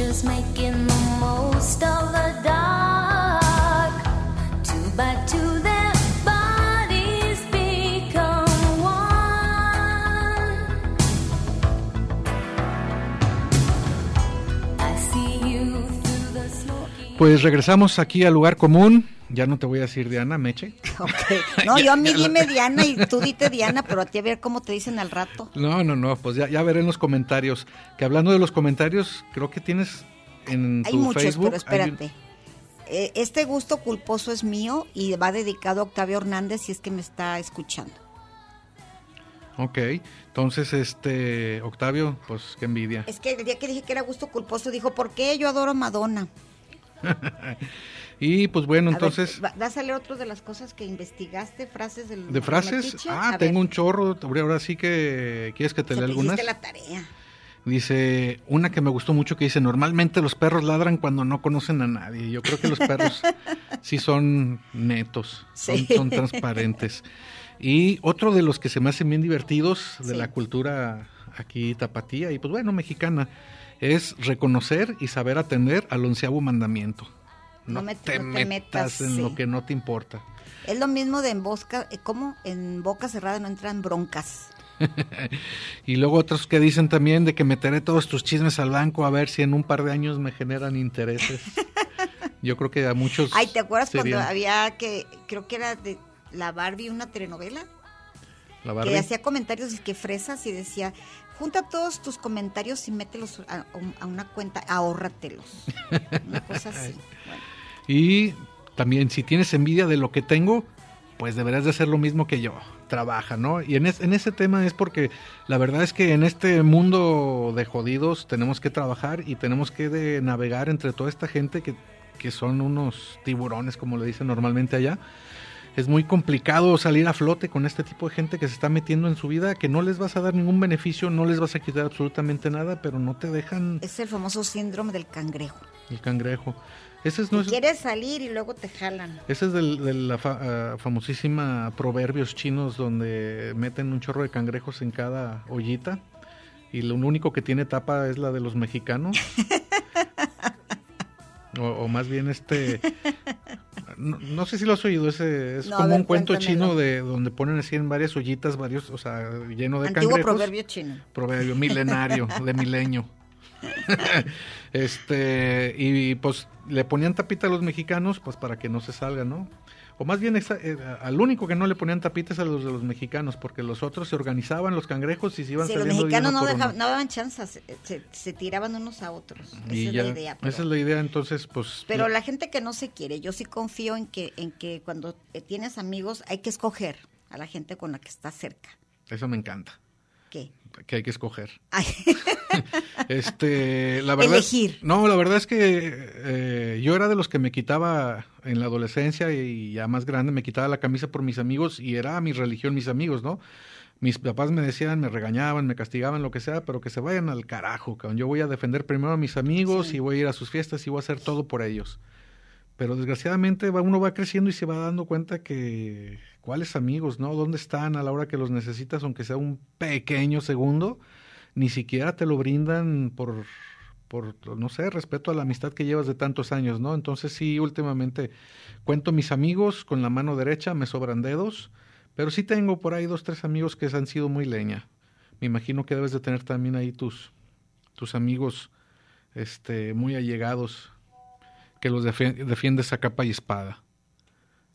just make it Pues regresamos aquí al lugar común. Ya no te voy a decir Diana, Meche. Ok. No, yo a mí dime Diana y tú dite Diana, pero a ti a ver cómo te dicen al rato. No, no, no, pues ya, ya veré en los comentarios. Que hablando de los comentarios, creo que tienes en Hay tu muchos, Facebook. pero hay espérate. Eh, este gusto culposo es mío y va dedicado a Octavio Hernández si es que me está escuchando. Ok, entonces, este, Octavio, pues qué envidia. Es que el día que dije que era gusto culposo dijo, ¿por qué yo adoro a Madonna? Y pues bueno, A entonces, va- ¿vas a leer otro de las cosas que investigaste? ¿Frases del de frases, metiche? ah, A tengo ver, un chorro, ahora sí que, ¿quieres que te lea algunas? la tarea. Dice, una que me gustó mucho que dice, normalmente los perros ladran cuando no conocen a nadie. Yo creo que los perros sí son netos, son, transparentes. Y otro de los que se me hacen bien divertidos de Sí. la cultura aquí tapatía y pues bueno, mexicana, es reconocer y saber atender al onceavo mandamiento. No, No me- te, no te metas, metas, en sí. lo que no te importa. Es lo mismo de en boca, eh, ¿cómo? En boca cerrada no entran broncas. y luego otros que dicen también de que meteré todos tus chismes al banco a ver si en un par de años me generan intereses. Yo creo que a muchos. Ay, ¿te acuerdas cuando había que, creo que era de la Barbie, una telenovela? la Barbie. Que hacía comentarios y que fresas y decía, junta todos tus comentarios y mételos a, a una cuenta, ahórratelos. Una cosa así. Bueno. Y también si tienes envidia de lo que tengo, pues deberás de hacer lo mismo que yo. Trabaja, ¿no? Y en, es- en ese tema es porque la verdad es que en este mundo de jodidos tenemos que trabajar y tenemos que de navegar entre toda esta gente que, que son unos tiburones, como le dicen normalmente allá. Es muy complicado salir a flote con este tipo de gente que se está metiendo en su vida, que no les vas a dar ningún beneficio, no les vas a quitar absolutamente nada, pero no te dejan Es el famoso síndrome del cangrejo. el cangrejo. Ese es, no es- quieres salir y luego te jalan. ese es del- de la fa- ah, famosísima proverbios chinos donde meten un chorro de cangrejos en cada ollita y lo único que tiene tapa es la de los mexicanos. o, o más bien este... No, no sé si lo has oído, ese es No, como ver, un cuento chino de donde ponen así en varias ollitas, varios, o sea, lleno de Antiguo cangrejos. proverbio chino. Proverbio milenario, de milenio. este, y pues le ponían tapita a los mexicanos, pues para que no se salgan, ¿no? O más bien, eh, al único que no le ponían tapitas a los de los mexicanos, porque los otros se organizaban, los cangrejos, y se iban Sí, los saliendo de mexicanos no, dejaban, no daban chanzas, se, se- tiraban unos a otros. Esa es la idea. Pero, esa es la idea, entonces, pues... pero la gente que no se quiere, yo sí confío en que, en que cuando eh, tienes amigos hay que escoger a la gente con la que estás cerca. Eso me encanta, ¿Qué? Que hay que escoger. Este, la verdad. Elegir. No, la verdad es que eh, yo era de los que me quitaba en la adolescencia y ya más grande me quitaba la camisa por mis amigos y era mi religión mis amigos, ¿no? Mis papás me decían, me regañaban, me castigaban, lo que sea, pero que se vayan al carajo, cabrón. Yo voy a defender primero a mis amigos Sí. y voy a ir a sus fiestas y voy a hacer todo por ellos. Pero desgraciadamente va, uno va creciendo y se va dando cuenta que cuáles amigos, ¿no? ¿Dónde están a la hora que los necesitas, aunque sea un pequeño segundo? Ni siquiera te lo brindan por, por, no sé, respeto a la amistad que llevas de tantos años, ¿no? Entonces sí, últimamente cuento mis amigos con la mano derecha, me sobran dedos, pero sí tengo por ahí dos, tres amigos que han sido muy leña. Me imagino que debes de tener también ahí tus, tus amigos este, muy allegados que los defi- defiendes a capa y espada,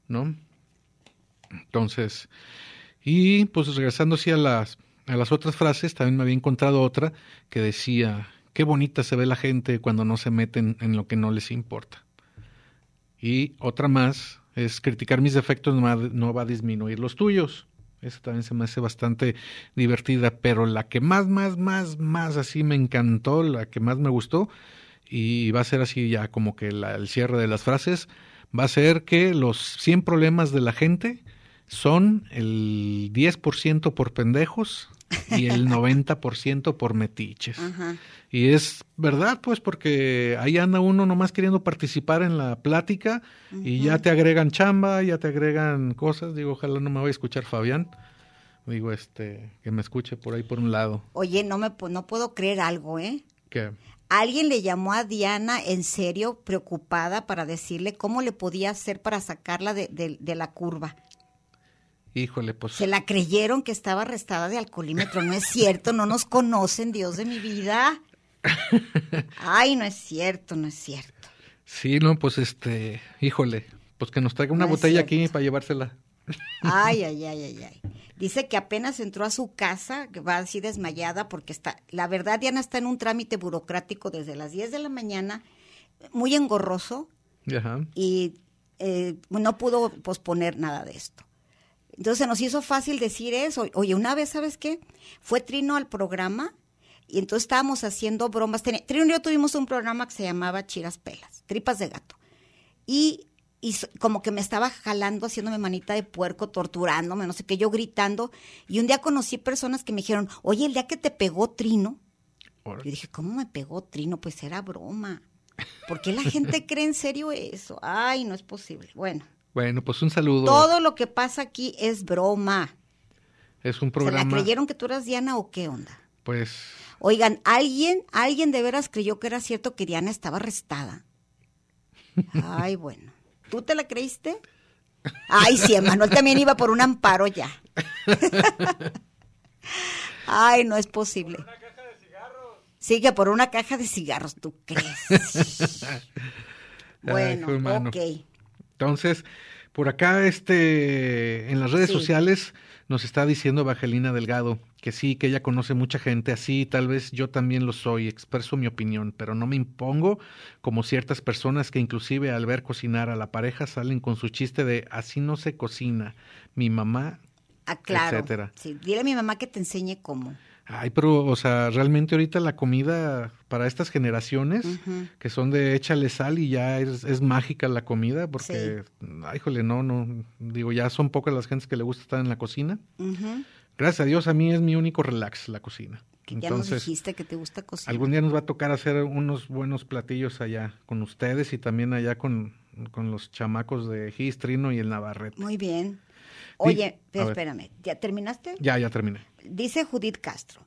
¿no? Entonces, y pues regresando así a las, a las otras frases, también me había encontrado otra que decía, qué bonita se ve la gente cuando no se meten en lo que no les importa. Y otra más es criticar mis defectos no va a disminuir los tuyos. Esa también se me hace bastante divertida, pero la que más, más, más, más así me encantó, la que más me gustó, y va a ser así ya como que la- el cierre de las frases, va a ser que los 100 problemas de la gente son el 10% por pendejos y el 90% por metiches. Ajá. Y es verdad, pues, porque ahí anda uno nomás queriendo participar en la plática y ya te agregan chamba, ya te agregan cosas. Digo, ojalá no me vaya a escuchar Fabián. Digo, este, que me escuche por ahí por un lado. Oye, no me no puedo creer algo, ¿eh? Que Alguien le llamó a Diana en serio, preocupada, para decirle cómo le podía hacer para sacarla de, de- de la curva. Híjole, pues. Se la creyeron que estaba arrestada de alcoholímetro. No es cierto, no nos conocen, Dios de mi vida. Ay, no es cierto, no es cierto. Sí, no, pues este, híjole, pues que nos traiga una No botella aquí para llevársela. Ay, ay, ay, ay, ay. Dice que apenas entró a su casa, que va así desmayada porque está, la verdad Diana está en un trámite burocrático desde las 10 de la mañana, muy engorroso Ajá. y eh, no pudo posponer nada de esto. Entonces se nos hizo fácil decir eso. Oye, una vez, ¿sabes qué? Fue Trino al programa y entonces estábamos haciendo bromas. Trino y yo tuvimos un programa que se llamaba Chiras Pelas, Tripas de Gato. Y, y como que me estaba jalando, haciéndome manita de puerco, torturándome, no sé qué, yo gritando. Y un día conocí personas que me dijeron, oye, el día que te pegó Trino, yo dije, ¿cómo me pegó Trino? Pues era broma. ¿Por qué la gente cree en serio eso? Ay, no es posible. Bueno, Bueno, pues un saludo. todo lo que pasa aquí es broma. Es un ¿Se programa. la creyeron que tú eras Diana o qué onda? Pues Oigan, alguien, alguien de veras creyó que era cierto que Diana estaba arrestada. Ay, bueno. ¿Tú te la creíste? Ay, sí, Manuel también iba por un amparo ya. Ay, no es posible. Sí, que por una caja de cigarros, ¿tú crees? bueno, Ay, ok. Entonces, por acá, este, en las redes Sí. sociales nos está diciendo Evangelina Delgado que sí, que ella conoce mucha gente así, tal vez yo también lo soy, expreso mi opinión, pero no me impongo como ciertas personas que inclusive al ver cocinar a la pareja salen con su chiste de así no se cocina, mi mamá, Ah, claro. etcétera. Sí, dile a mi mamá que te enseñe cómo. Ay, pero, o sea, realmente ahorita la comida para estas generaciones que son de échale sal y ya es, es mágica la comida, porque, ay, híjole, no, no, digo, ya son pocas las gentes que le gusta estar en la cocina. Gracias a Dios, a mí es mi único relax la cocina. Que ya nos Entonces, dijiste que te gusta cocinar. algún día nos va a tocar hacer unos buenos platillos allá con ustedes y también allá con, con los chamacos de Gistrino y el Navarrete. Muy bien. Oye, espérame, ¿ya terminaste? Ya, ya terminé. Dice Judith Castro.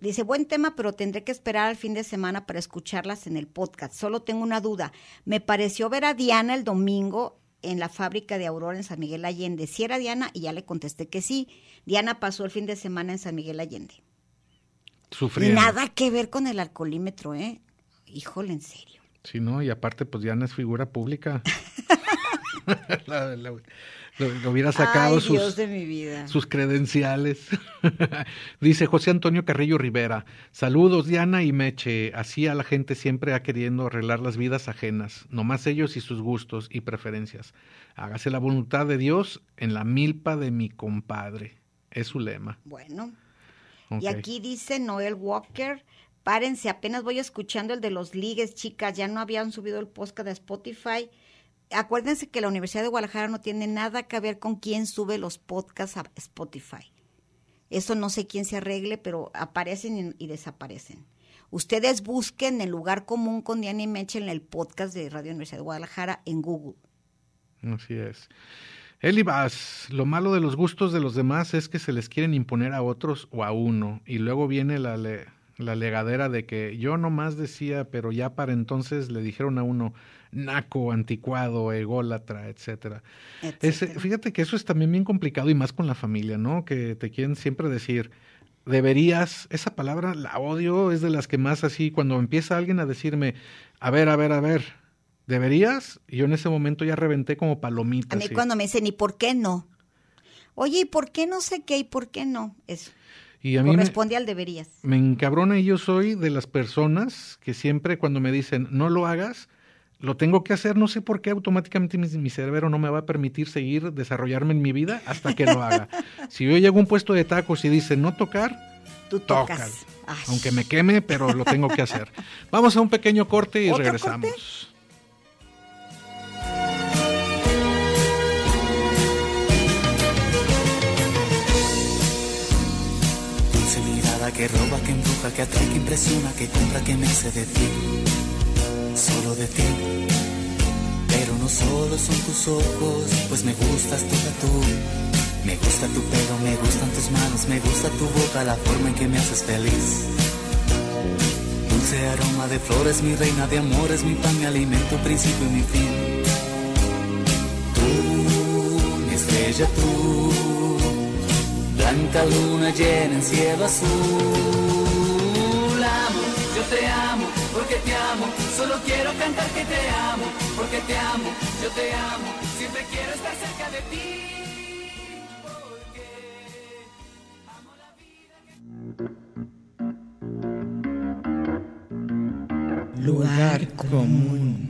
Dice, buen tema, pero tendré que esperar al fin de semana para escucharlas en el podcast. Solo tengo una duda. Me pareció ver a Diana el domingo en la fábrica de Aurora en San Miguel Allende. Si era Diana, y ya le contesté que sí. Diana pasó el fin de semana en San Miguel Allende. Sufriendo. nada que ver con el alcoholímetro, ¿eh? Híjole, en serio. Sí, ¿no? Y aparte, pues Diana es figura pública. La- la- lo, hubiera sacado Ay, sus, Dios de mi vida. sus credenciales. Dice José Antonio Carrillo Rivera, saludos Diana y Meche, así a la gente siempre ha queriendo arreglar las vidas ajenas, nomás ellos y sus gustos y preferencias. Hágase la voluntad de Dios en la milpa de mi compadre. Es su lema. Bueno. Y aquí dice Noel Walker, párense, apenas voy escuchando el de los ligues, chicas, ya no habían subido el podcast de Spotify. Acuérdense que la Universidad de Guadalajara no tiene nada que ver con quién sube los podcasts a Spotify. Eso no sé quién se arregle, pero aparecen y, desaparecen. Ustedes busquen el lugar común con Diana y Meche en el podcast de Radio Universidad de Guadalajara en Google. Así es. Eli Vaz, lo malo de los gustos de los demás es que se les quieren imponer a otros o a uno, y luego viene la, le- la legadera de que yo nomás decía, pero ya para entonces le dijeron a uno naco, anticuado, ególatra, etcétera. Ese- fíjate que eso es también bien complicado y más con la familia, ¿no? Que te quieren siempre decir, deberías, esa palabra la odio, es de las que más así, cuando empieza alguien a decirme, a ver, a ver, a ver, ¿deberías? Yo en ese momento ya reventé como palomita. A mí así. cuando me dicen, ¿y por qué no? Oye, ¿y por qué no sé qué? ¿Y por qué no? Eso. Y a mí me, Corresponde al deberías. me encabrona y yo soy de las personas que siempre cuando me dicen, no lo hagas, lo tengo que hacer, no sé por qué automáticamente mi, mi cerebro no me va a permitir seguir desarrollarme en mi vida hasta que lo haga. si yo llego a un puesto de tacos y dice no tocar, Tú tocas. Aunque me queme, pero lo tengo que hacer. Vamos a un pequeño corte y ¿Otro regresamos. Que roba, que embruja, que atrae, que impresiona, que compra, que me hace de ti, solo de ti. Pero no solo son tus ojos, pues me gustas toda tú. Me gusta tu pelo, me gustan tus manos, me gusta tu boca, la forma en que me haces feliz. Dulce aroma de flores, mi reina de amores, mi pan, mi alimento, principio y mi fin. Tú, mi estrella, tú. Blanca luna llena en cielo azul. Amo, yo te amo, porque te amo. Solo quiero cantar que te amo, porque te amo, yo te amo. Siempre quiero estar cerca de ti. Lugar común.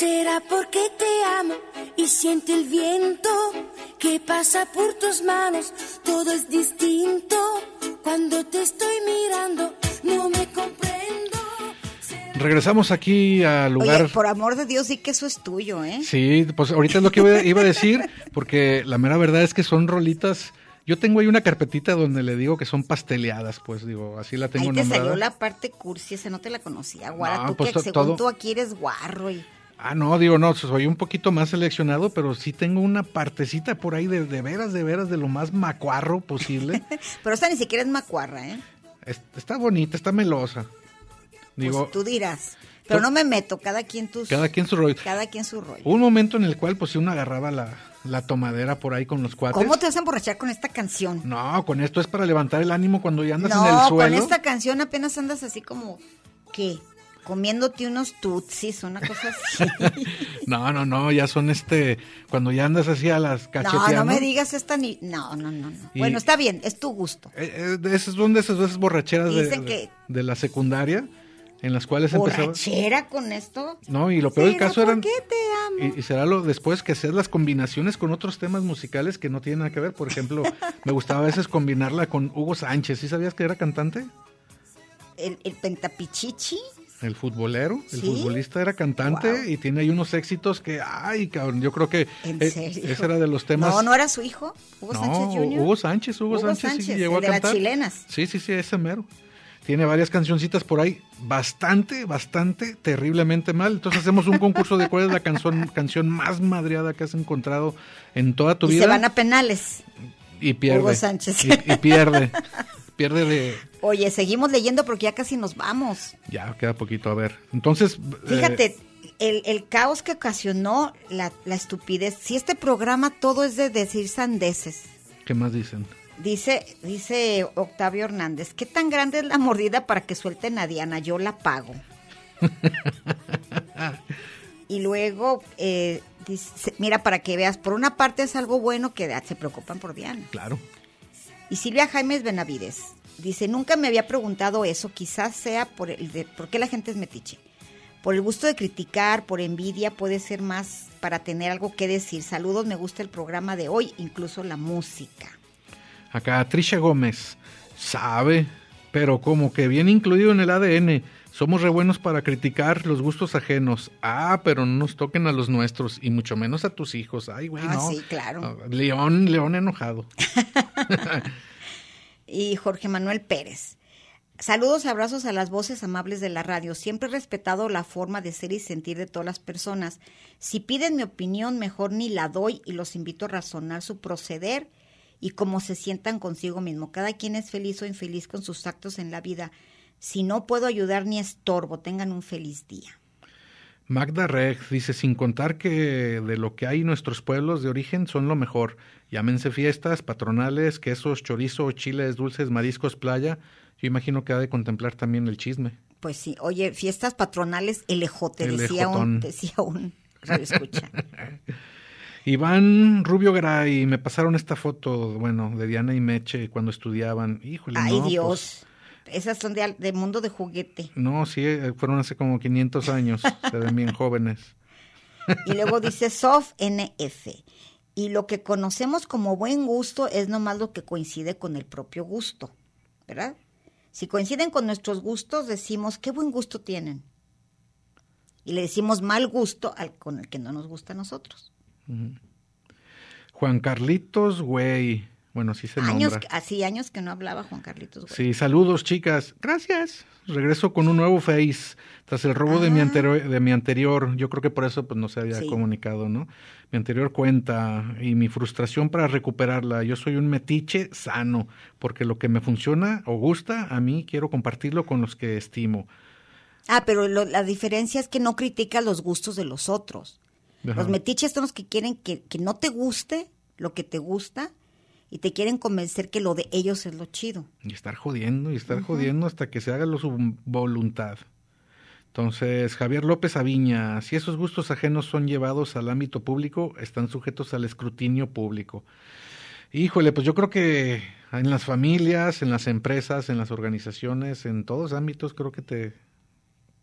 Será porque te amo y siente el viento que pasa por tus manos. Todo es distinto cuando te estoy mirando, no me comprendo. Regresamos aquí al lugar. Oye, por amor de Dios, sí que eso es tuyo, ¿eh? Sí, pues ahorita es lo que iba- a decir, porque la mera verdad es que son rolitas. Yo tengo ahí una carpetita donde le digo que son pasteleadas, pues digo, así la tengo Ahí te nombrada. salió la parte cursi, ese no te la conocía, Guara. No, tú pues, que según todo- tú aquí eres guarro y... Ah, no, digo, no, soy un poquito más seleccionado, pero sí tengo una partecita por ahí de, de veras, de veras, de lo más macuarro posible. Pero esta ni siquiera es macuarra, ¿eh? Es- está bonita, está melosa. Digo, pues tú dirás. Pero no me meto, cada quien tus... cada quien su rollo. Cada quien su rollo. Un momento en el cual, pues, si uno agarraba la, la tomadera por ahí con los cuates. ¿Cómo te vas a emborrachar con esta canción? No, con esto es para levantar el ánimo cuando ya andas en el No, con suelo. esta canción apenas andas así como... ¿Qué? Comiéndote unos tutsis, una cosa así. No, no, no, ya son este, cuando ya andas así a las no, cacheteando. no me digas esta ni... No, no, no, no. Y- Bueno, está bien, es tu gusto. Eh, eh, de esas son de esas veces borracheras de, de- la secundaria, en las cuales empezaba... ¿Borrachera con esto? No, y lo peor del caso ¿por eran... qué te amo? Y, y será lo después que hacer las combinaciones con otros temas musicales que no tienen nada que ver. Por ejemplo, me gustaba a veces combinarla con Hugo Sánchez. ¿Sí sabías que era cantante? El, el pentapichichi. El futbolero, el ¿Sí? futbolista era cantante Wow. y tiene ahí unos éxitos que, ay, cabrón, yo creo que ¿En eh, serio? ese era de los temas. No, no era su hijo, Hugo No, Sánchez Jr. Hugo Sánchez, Hugo, Hugo Sánchez, sí llegó a de las chilenas. Sí, sí, sí, ese mero. Tiene varias cancioncitas por ahí, bastante, bastante, terriblemente mal. Entonces hacemos un concurso de cuál es la canción, canción más madreada que has encontrado en toda tu Y vida. se van a penales. y pierde. Hugo Sánchez. Y, y pierde. pierde de... Oye, seguimos leyendo porque ya casi nos vamos. Ya, queda poquito, a ver. Entonces... eh, Fíjate, el, el caos que ocasionó la, la estupidez. Si este programa todo es de decir sandeces. ¿Qué más dicen? Dice, dice Octavio Hernández, ¿qué tan grande es la mordida para que suelten a Diana? Yo la pago. y luego, eh, dice, mira, para que veas, por una parte es algo bueno que se preocupan por Diana. Claro. Y Silvia Jaimes Benavides dice, nunca me había preguntado eso, quizás sea por el de, ¿por qué la gente es metiche? Por el gusto de criticar, por envidia, puede ser más para tener algo que decir. Saludos, me gusta el programa de hoy, incluso la música. Acá Trisha Gómez sabe, pero como que bien incluido en el ADN. Somos re buenos para criticar los gustos ajenos. Ah, pero no nos toquen a los nuestros y mucho menos a tus hijos. Ay, güey, Ah, no. sí, claro. Ah, León, León enojado. y Jorge Manuel Pérez. Saludos, abrazos a las voces amables de la radio. Siempre he respetado la forma de ser y sentir de todas las personas. Si piden mi opinión, mejor ni la doy y los invito a razonar su proceder y cómo se sientan consigo mismo. Cada quien es feliz o infeliz con sus actos en la vida. Si no puedo ayudar ni estorbo, tengan un feliz día. Magda Reg dice, sin contar que de lo que hay nuestros pueblos de origen son lo mejor. Llámense fiestas, patronales, quesos, chorizo, chiles, dulces, mariscos, playa. Yo imagino que ha de contemplar también el chisme. Pues sí, oye, fiestas patronales, el ejote, El decía un, decía un escucha. Iván Rubio Gray, me pasaron esta foto, bueno, de Diana y Meche cuando estudiaban. Híjole, Ay, no, Dios. Esas son de, de mundo de juguete. no, sí, eh, fueron hace como 500 años, se ven bien jóvenes. Y luego dice Sof NF. Y lo que conocemos como buen gusto es nomás lo que coincide con el propio gusto, ¿verdad? Si coinciden con nuestros gustos, decimos, qué buen gusto tienen. Y le decimos mal gusto al con el que no nos gusta a nosotros. Juan Carlitos, güey. Bueno, sí se Años, nombra. así años que no hablaba Juan Carlitos. güey. Sí, saludos, chicas. Gracias. Regreso con un nuevo Face tras el robo de mi anterior, de mi anterior. Yo creo que por eso pues no se había Sí. comunicado, ¿no? Mi anterior cuenta y mi frustración para recuperarla. Yo soy un metiche sano, porque lo que me funciona o gusta a mí quiero compartirlo con los que estimo. Ah, pero lo- la diferencia es que no critica los gustos de los otros. Ajá. Los metiches son los que quieren que, que no te guste lo que te gusta y te quieren convencer que lo de ellos es lo chido. Y estar jodiendo y estar jodiendo hasta que se haga lo su voluntad. Entonces, Javier López Aviña, si esos gustos ajenos son llevados al ámbito público, están sujetos al escrutinio público. Híjole, pues yo creo que en las familias, en las empresas, en las organizaciones, en todos ámbitos, creo que te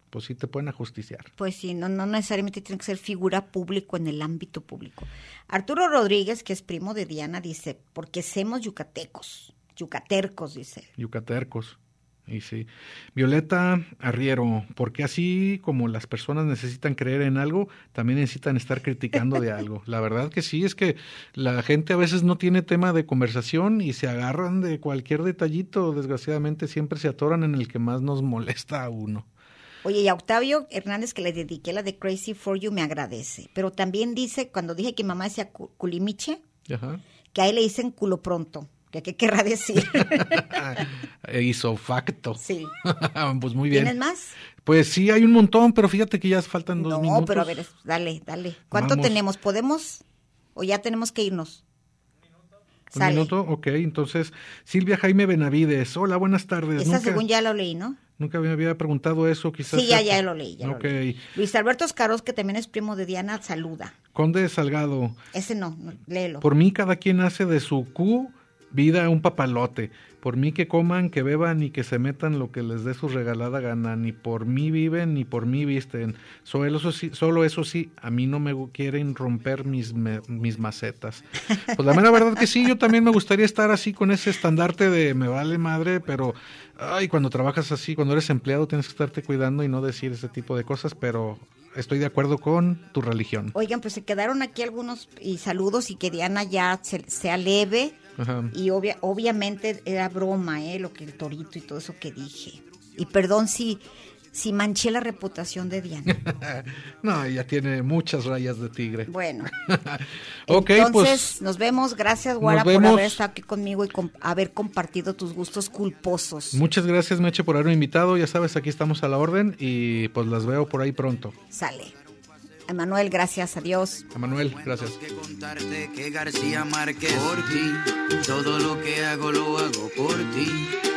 pues sí te pueden ajusticiar. Pues sí, no, no necesariamente tiene que ser figura público en el ámbito público. Arturo Rodríguez, que es primo de Diana, dice, porque somos yucatecos, yucatercos, dice. Yucatercos. Y sí. Violeta Arriero, porque así como las personas necesitan creer en algo, también necesitan estar criticando de algo. La verdad que sí, es que la gente a veces no tiene tema de conversación y se agarran de cualquier detallito. Desgraciadamente siempre se atoran en el que más nos molesta a uno. Oye, y a Octavio Hernández, que le dediqué la de Crazy for You, me agradece. Pero también dice, cuando dije que mamá decía cu- culimiche, Ajá. que a él le dicen culo pronto. ¿Qué, qué querrá decir? Hizo facto. sí. pues muy bien. ¿Tienes más? Pues sí, hay un montón, pero fíjate que ya faltan dos No, minutos. pero a ver, dale, dale. ¿Cuánto Vamos. tenemos? ¿Podemos? ¿O ya tenemos que irnos? Un Sale. minuto, ok. Entonces, Silvia Jaime Benavides. Hola, buenas tardes. Esa Nunca, según ya lo leí, ¿no? Nunca me había preguntado eso, quizás. Sí, ya, ya lo leí. Ya lo Ok. leí. Luis Alberto Escaros, que también es primo de Diana, saluda. Conde Salgado. Ese no, no, léelo. Por mí, cada quien hace de su Q vida un papalote. Por mí que coman, que beban y que se metan lo que les dé su regalada gana. Ni por mí viven, ni por mí visten. Solo eso sí, solo eso sí a mí no me quieren romper mis, me- mis macetas. Pues la mera verdad que sí, yo también me gustaría estar así con ese estandarte de me vale madre, pero ay, cuando trabajas así, cuando eres empleado tienes que estarte cuidando y no decir ese tipo de cosas, pero estoy de acuerdo con tu religión. Oigan, pues se quedaron aquí algunos y saludos y que Diana ya se- sea leve. Ajá. Y obvia, obviamente era broma, ¿eh? Lo que el torito y todo eso que dije. Y perdón si, si manché la reputación de Diana. No, ella tiene muchas rayas de tigre. Bueno, ok, entonces pues nos vemos. Gracias, Guara, por haber estado aquí conmigo y haber compartido tus gustos culposos. muchas gracias, Meche, por haberme invitado. Ya sabes, aquí estamos a la orden y pues las veo por ahí pronto. Sale. Emanuel, gracias, adiós. A Manuel, gracias. que contarte que García Márquez por ti, todo lo que hago lo hago por ti.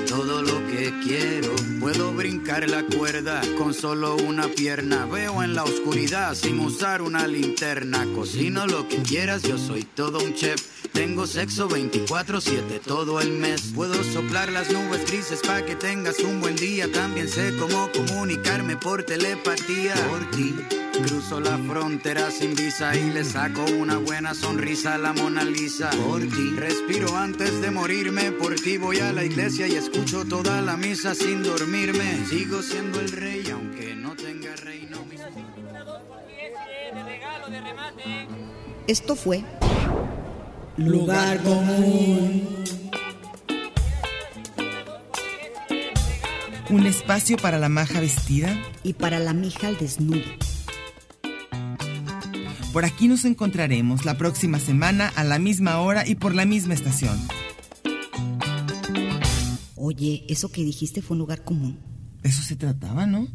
todo lo que quiero. Puedo brincar la cuerda con solo una pierna, veo en la oscuridad sin usar una linterna. Cocino lo que quieras, yo soy todo un chef. Tengo sexo 24/7 todo el mes. Puedo soplar las nubes grises para que tengas un buen día. También sé cómo comunicarme por telepatía. Por ti. Cruzo la frontera sin visa y le saco una buena sonrisa a la Mona Lisa. Por ti. Respiro antes de morirme. Por ti voy a la iglesia y escucho toda la misa sin dormirme. Sigo siendo el rey aunque no tenga reino. Esto fue Lugar común. Un espacio para la maja vestida. Y para la mija al desnudo. Por aquí nos encontraremos la próxima semana a la misma hora y por la misma estación. Oye, eso que dijiste fue un lugar común. Eso se trataba, ¿no?